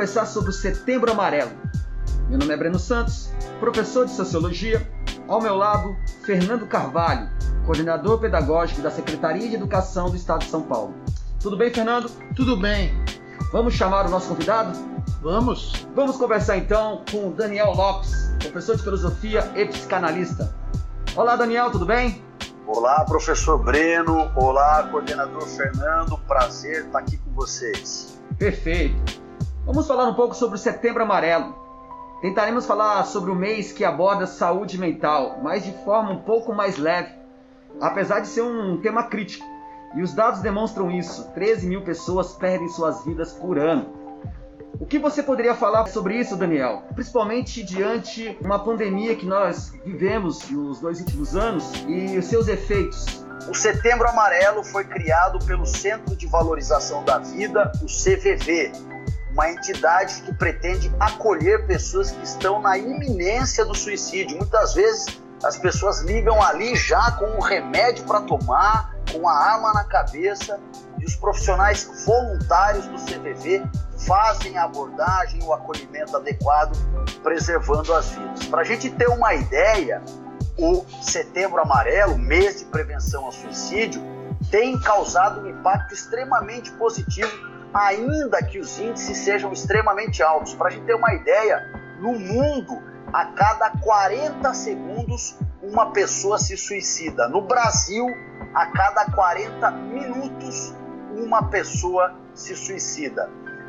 conversar sobre o Setembro Amarelo. Meu nome é Breno Santos, professor de Sociologia. Ao meu lado, Fernando Carvalho, coordenador pedagógico da Secretaria de Educação do Estado de São Paulo. Tudo bem, Fernando? Tudo bem. Vamos chamar o nosso convidado? Vamos. Vamos conversar então com o Daniel Lopes, professor de filosofia e psicanalista. Olá, Daniel, tudo bem? Olá, professor Breno. Olá, coordenador Fernando. Prazer estar aqui com vocês. Perfeito. Vamos falar um pouco sobre o Setembro Amarelo. Tentaremos falar sobre o mês que aborda saúde mental, mas de forma um pouco mais leve, apesar de ser um tema crítico. E os dados demonstram isso: 13 mil pessoas perdem suas vidas por ano. O que você poderia falar sobre isso, Daniel? Principalmente diante uma pandemia que nós vivemos nos dois últimos anos e os seus efeitos. O Setembro Amarelo foi criado pelo Centro de Valorização da Vida, o CVV, uma entidade que pretende acolher pessoas que estão na iminência do suicídio. Muitas vezes as pessoas ligam ali já com o remédio para tomar, com a arma na cabeça, e os profissionais voluntários do CVV fazem a abordagem, o acolhimento adequado, preservando as vidas. Para a gente ter uma ideia, o Setembro Amarelo, mês de prevenção ao suicídio, tem causado um impacto extremamente positivo, ainda que os índices sejam extremamente altos. Para a gente ter uma ideia, no mundo, a cada 40 segundos, uma pessoa se suicida. No Brasil, a cada 40 minutos, uma pessoa se suicida.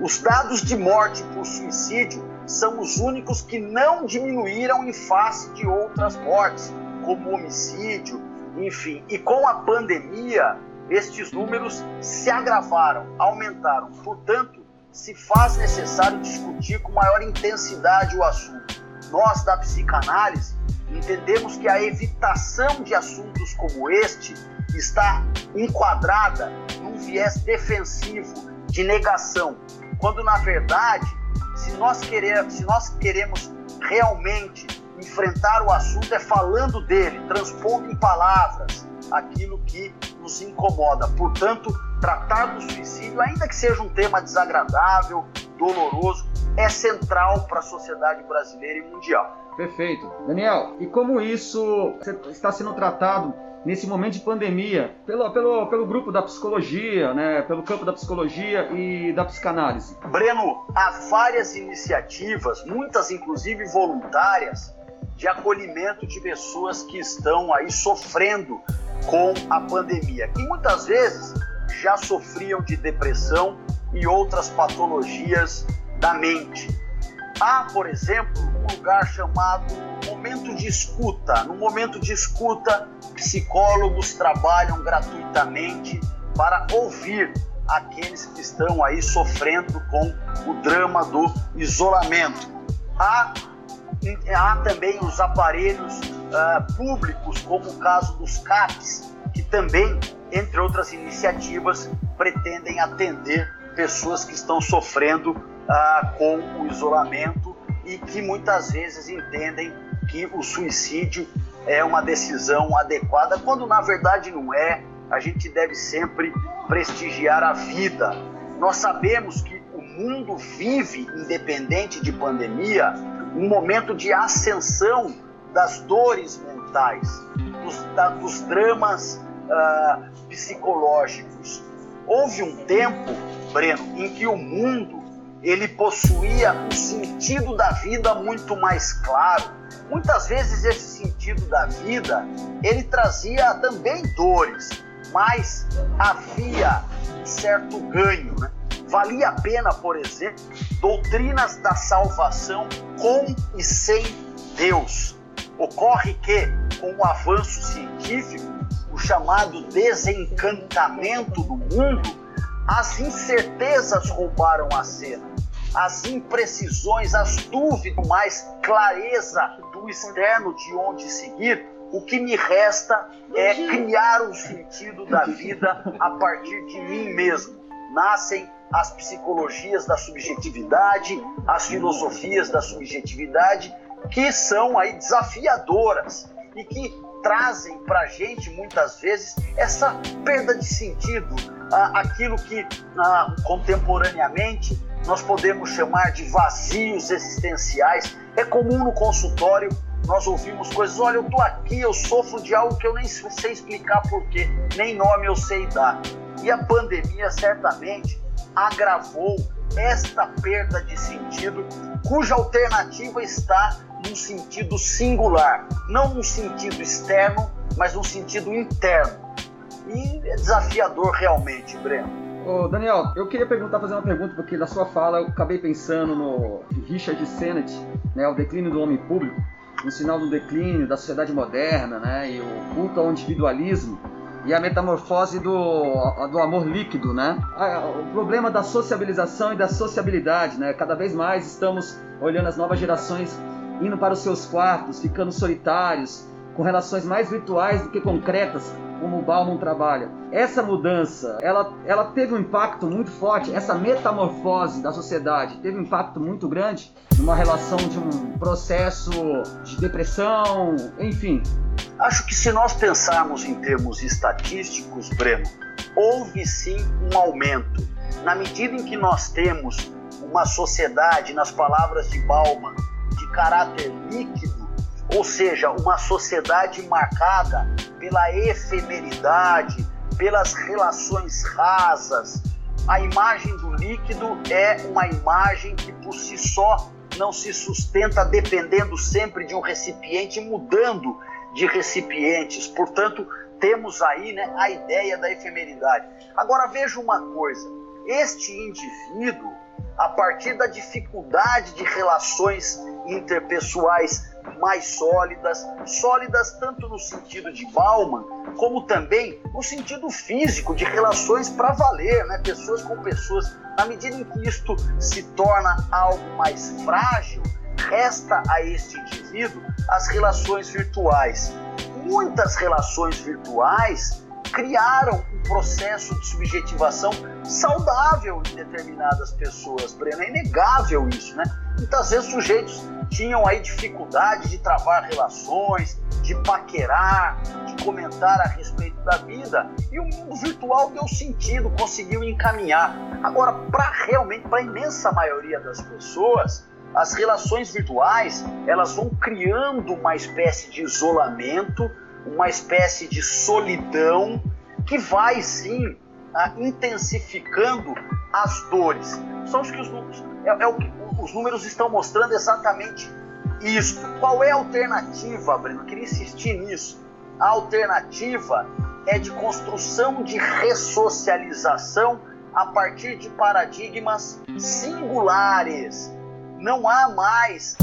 Os dados de morte por suicídio são os únicos que não diminuíram em face de outras mortes, como homicídio, enfim. E com a pandemia, estes números se agravaram, aumentaram. Portanto, se faz necessário discutir com maior intensidade o assunto. Nós, da psicanálise, entendemos que a evitação de assuntos como este está enquadrada num viés defensivo, de negação, quando na verdade, se nós, querer, se nós queremos realmente enfrentar o assunto, é falando dele, transpondo em palavras aquilo que nos incomoda. Portanto, tratar do suicídio, ainda que seja um tema desagradável, doloroso, é central para a sociedade brasileira e mundial. Perfeito. Daniel, e como isso está sendo tratado nesse momento de pandemia, pelo, pelo, pelo grupo da psicologia, né, pelo campo da psicologia e da psicanálise? Breno, há várias iniciativas, muitas inclusive voluntárias, de acolhimento de pessoas que estão aí sofrendo com a pandemia, que muitas vezes já sofriam de depressão e outras patologias da mente. Há, por exemplo, um lugar chamado momento de escuta. No momento de escuta, psicólogos trabalham gratuitamente para ouvir aqueles que estão aí sofrendo com o drama do isolamento. Há, há também os aparelhos uh, públicos, como o caso dos CAPs, que também, entre outras iniciativas, pretendem atender pessoas que estão sofrendo uh, com o isolamento e que muitas vezes entendem que o suicídio é uma decisão adequada, quando na verdade não é. A gente deve sempre prestigiar a vida. Nós sabemos que o mundo vive, independente de pandemia, um momento de ascensão das dores mentais, dos, da, dos dramas uh, psicológicos. Houve um tempo, Breno, em que o mundo ele possuía um sentido da vida muito mais claro. Muitas vezes esse sentido da vida ele trazia também dores, mas havia um certo ganho. Né? Valia a pena, por exemplo, doutrinas da salvação com e sem Deus. Ocorre que, com o avanço científico, o chamado desencantamento do mundo, as incertezas roubaram a cena as imprecisões, as dúvidas, mais clareza do externo de onde seguir, o que me resta é criar o sentido da vida a partir de mim mesmo. Nascem as psicologias da subjetividade, as filosofias da subjetividade, que são aí desafiadoras e que trazem para a gente muitas vezes essa perda de sentido, aquilo que contemporaneamente nós podemos chamar de vazios existenciais. É comum no consultório nós ouvimos coisas, olha, eu tô aqui, eu sofro de algo que eu nem sei explicar porquê, nem nome eu sei dar. E a pandemia certamente agravou esta perda de sentido, cuja alternativa está num sentido singular, não num sentido externo, mas num sentido interno. E é desafiador realmente, Breno. Ô, Daniel, eu queria perguntar, fazer uma pergunta, porque na sua fala eu acabei pensando no Richard Sennett, né, o declínio do homem público, um sinal do declínio da sociedade moderna, né, e o culto ao individualismo e a metamorfose do, do amor líquido, né? O problema da sociabilização e da sociabilidade, né? Cada vez mais estamos olhando as novas gerações indo para os seus quartos, ficando solitários, com relações mais virtuais do que concretas, como o Bauman trabalha. Essa mudança, ela, ela teve um impacto muito forte, essa metamorfose da sociedade teve um impacto muito grande numa relação de um processo de depressão, enfim. Acho que se nós pensarmos em termos estatísticos, Breno, houve sim um aumento. Na medida em que nós temos uma sociedade, nas palavras de Bauman, de caráter líquido, ou seja, uma sociedade marcada pela efemeridade, pelas relações rasas. A imagem do líquido é uma imagem que por si só não se sustenta dependendo sempre de um recipiente, mudando de recipientes. Portanto, temos aí né, a ideia da efemeridade. Agora veja uma coisa: este indivíduo, a partir da dificuldade de relações interpessoais mais sólidas, sólidas tanto no sentido de Bauman, como também no sentido físico, de relações para valer, né? pessoas com pessoas. Na medida em que isto se torna algo mais frágil, resta a este indivíduo as relações virtuais. Muitas relações virtuais criaram um processo de subjetivação saudável em determinadas pessoas, Breno. É inegável isso, né? Muitas vezes sujeitos tinham aí dificuldade de travar relações, de paquerar, de comentar a respeito da vida, e o mundo virtual deu sentido, conseguiu encaminhar. Agora, para realmente, para a imensa maioria das pessoas, as relações virtuais elas vão criando uma espécie de isolamento, uma espécie de solidão que vai sim intensificando as dores. São os que os é, é o que os números estão mostrando exatamente isso. Qual é a alternativa, Breno? Eu queria insistir nisso. A alternativa é de construção de ressocialização a partir de paradigmas singulares. Não há mais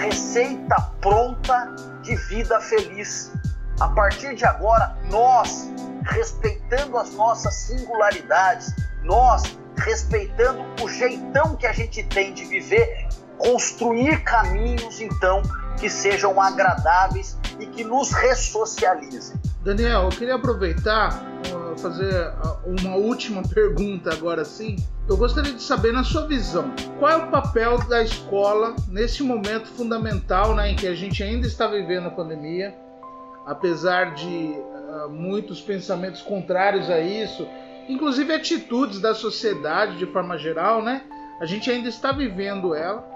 receita pronta de vida feliz. A partir de agora, nós, respeitando as nossas singularidades, nós, respeitando o jeitão que a gente tem de viver, construir caminhos, então, que sejam agradáveis e que nos ressocializem. Daniel, eu queria aproveitar fazer uma última pergunta agora sim. Eu gostaria de saber, na sua visão, qual é o papel da escola nesse momento fundamental né, em que a gente ainda está vivendo a pandemia, apesar de uh, muitos pensamentos contrários a isso, inclusive atitudes da sociedade de forma geral, né? A gente ainda está vivendo ela,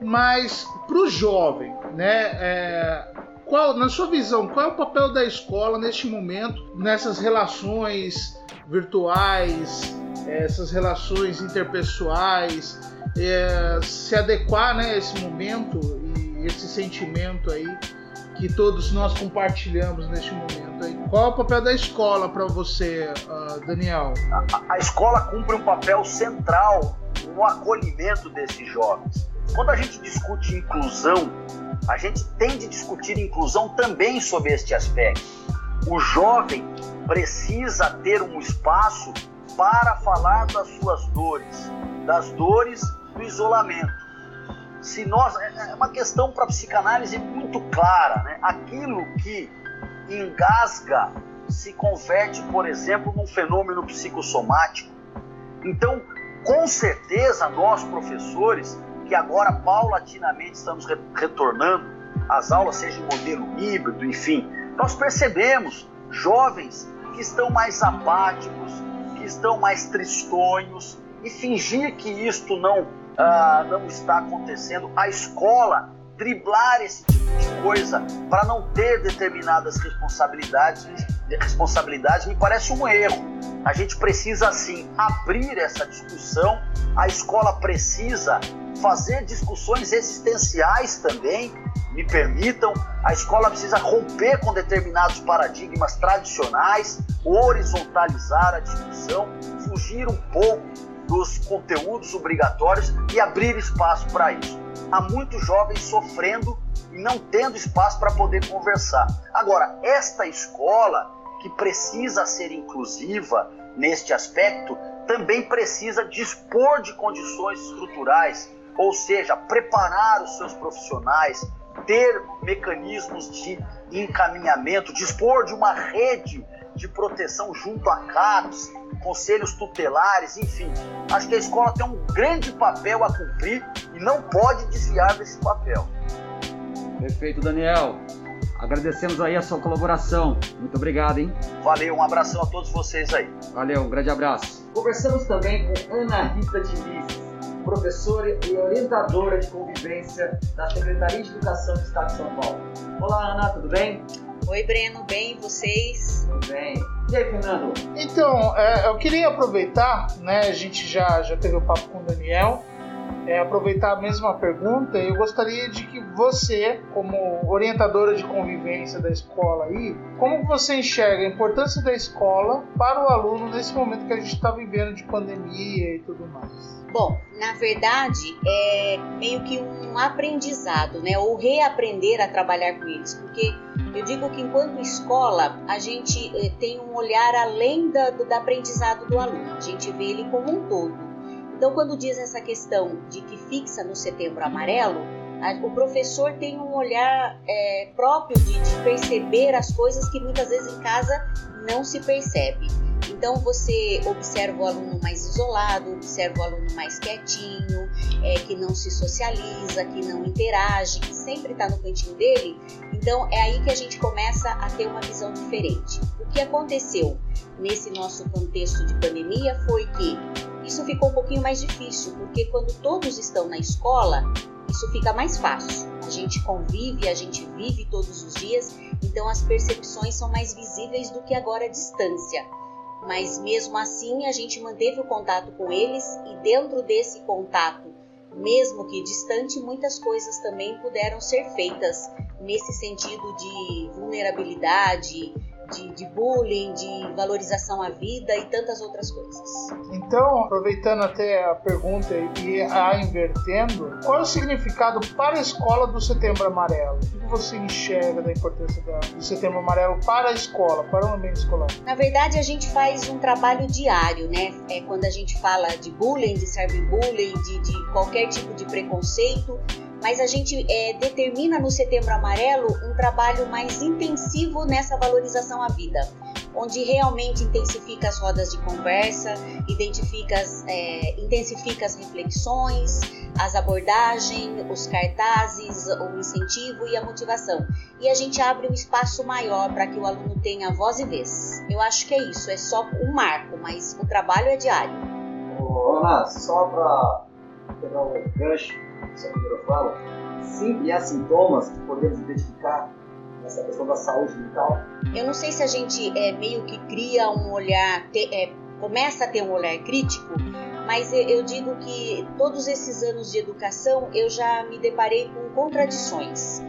mas para o jovem, né? É, qual, na sua visão, qual é o papel da escola neste momento, nessas relações virtuais, essas relações interpessoais, é, se adequar né, a esse momento e esse sentimento aí que todos nós compartilhamos neste momento. Qual é o papel da escola para você, uh, Daniel? A, a, escola cumpre um papel central no acolhimento desses jovens. Quando a gente discute inclusão, a gente tem de discutir inclusão também sob este aspecto. O jovem precisa ter um espaço para falar das suas dores, das dores do isolamento se nós é, é uma questão para a psicanálise muito clara, né? Aquilo que engasga se converte, por exemplo, num fenômeno psicossomático. Então, com certeza, nós professores, agora paulatinamente estamos retornando, as aulas sejam modelo híbrido, enfim, nós percebemos jovens que estão mais apáticos, que estão mais tristonhos, e fingir que isto não, ah, não está acontecendo. A escola driblar esse tipo de coisa para não ter determinadas responsabilidades, responsabilidades me parece um erro. A gente precisa sim abrir essa discussão. A escola precisa fazer discussões existenciais também. Me permitam, a escola precisa romper com determinados paradigmas tradicionais, horizontalizar a discussão, fugir um pouco dos conteúdos obrigatórios e abrir espaço para isso. Há muitos jovens sofrendo e não tendo espaço para poder conversar. Agora, esta escola, que precisa ser inclusiva neste aspecto, também precisa dispor de condições estruturais, ou seja, preparar os seus profissionais, ter mecanismos de encaminhamento, dispor de uma rede de proteção junto a CAPs, conselhos tutelares, enfim. Acho que a escola tem um grande papel a cumprir e não pode desviar desse papel. Perfeito, Daniel. Agradecemos aí a sua colaboração. Muito obrigado, hein? Valeu, um abração a todos vocês aí. Valeu, um grande abraço. Conversamos também com Ana Rita Diniz, professora e orientadora de convivência da Secretaria de Educação do Estado de São Paulo. Olá, Ana, tudo bem? Oi, Breno, bem? E vocês? Tudo bem. E aí, Fernando? Então, é, eu queria aproveitar, né? A gente já, já teve o um papo com o Daniel. É, aproveitar a mesma pergunta, eu gostaria de que você, como orientadora de convivência da escola aí, como você enxerga a importância da escola para o aluno nesse momento que a gente está vivendo de pandemia e tudo mais? Bom, na verdade, é meio que um aprendizado, né? Ou reaprender a trabalhar com eles, porque eu digo que enquanto escola, a gente eh, tem um olhar além da, da aprendizado do aluno, a gente vê ele como um todo. Então, quando diz essa questão de que fixa no setembro amarelo, o professor tem um olhar é, próprio de, de perceber as coisas que muitas vezes em casa não se percebe. Então você observa o aluno mais isolado, observa o aluno mais quietinho, é, que não se socializa, que não interage, que sempre está no cantinho dele. Então é aí que a gente começa a ter uma visão diferente. O que aconteceu nesse nosso contexto de pandemia foi que isso ficou um pouquinho mais difícil, porque quando todos estão na escola, isso fica mais fácil. A gente convive, a gente vive todos os dias, então as percepções são mais visíveis do que agora a distância mas mesmo assim a gente manteve o contato com eles e dentro desse contato, mesmo que distante, muitas coisas também puderam ser feitas nesse sentido de vulnerabilidade, de, de, bullying, de valorização à vida e tantas outras coisas. Então, aproveitando até a pergunta e a invertendo, qual é o significado para a escola do Setembro Amarelo? O que você enxerga da importância do Setembro Amarelo para a escola, para o ambiente escolar? Na verdade, a gente faz um trabalho diário, né? É quando a gente fala de bullying, de cyberbullying, de, de qualquer tipo de preconceito, mas a gente é, determina no Setembro Amarelo um trabalho mais intensivo nessa valorização à vida, onde realmente intensifica as rodas de conversa, identifica é, intensifica as reflexões, as abordagens, os cartazes, o incentivo e a motivação. E a gente abre um espaço maior para que o aluno tenha voz e vez. Eu acho que é isso, é só um marco, mas o trabalho é diário. Ana, só para pegar o gancho sua primeira fala, sim, e há sintomas que podemos identificar nessa questão da saúde mental? Eu não sei se a gente é, meio que cria um olhar, te, é, começa a ter um olhar crítico, mas eu digo que todos esses anos de educação eu já me deparei com contradições.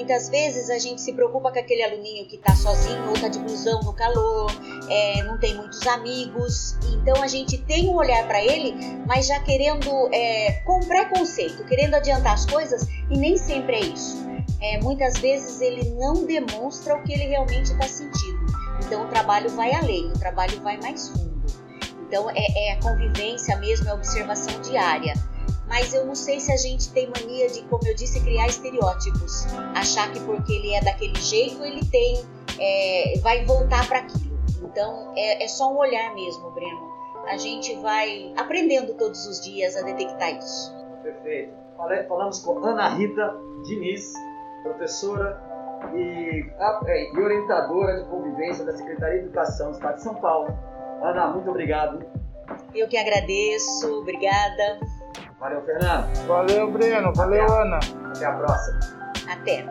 Muitas vezes a gente se preocupa com aquele aluninho que está sozinho ou está de blusão no calor, é, não tem muitos amigos. Então a gente tem um olhar para ele, mas já querendo, é, com preconceito, querendo adiantar as coisas e nem sempre é isso. É, muitas vezes ele não demonstra o que ele realmente está sentindo. Então o trabalho vai além, o trabalho vai mais fundo. Então é, é a convivência mesmo, é a observação diária mas eu não sei se a gente tem mania de, como eu disse, criar estereótipos. Achar que porque ele é daquele jeito, ele tem. É, vai voltar para aquilo. Então é, é, só um olhar mesmo, Breno. A gente vai aprendendo todos os dias a detectar isso. Perfeito. Falamos com Ana Rita Diniz, professora e, ah, é, e orientadora de convivência da Secretaria de Educação do Estado de São Paulo. Ana, muito obrigado. Eu que agradeço, obrigada. Valeu, Fernando. Valeu, Breno. Valeu, Até Ana. Até a próxima. Até.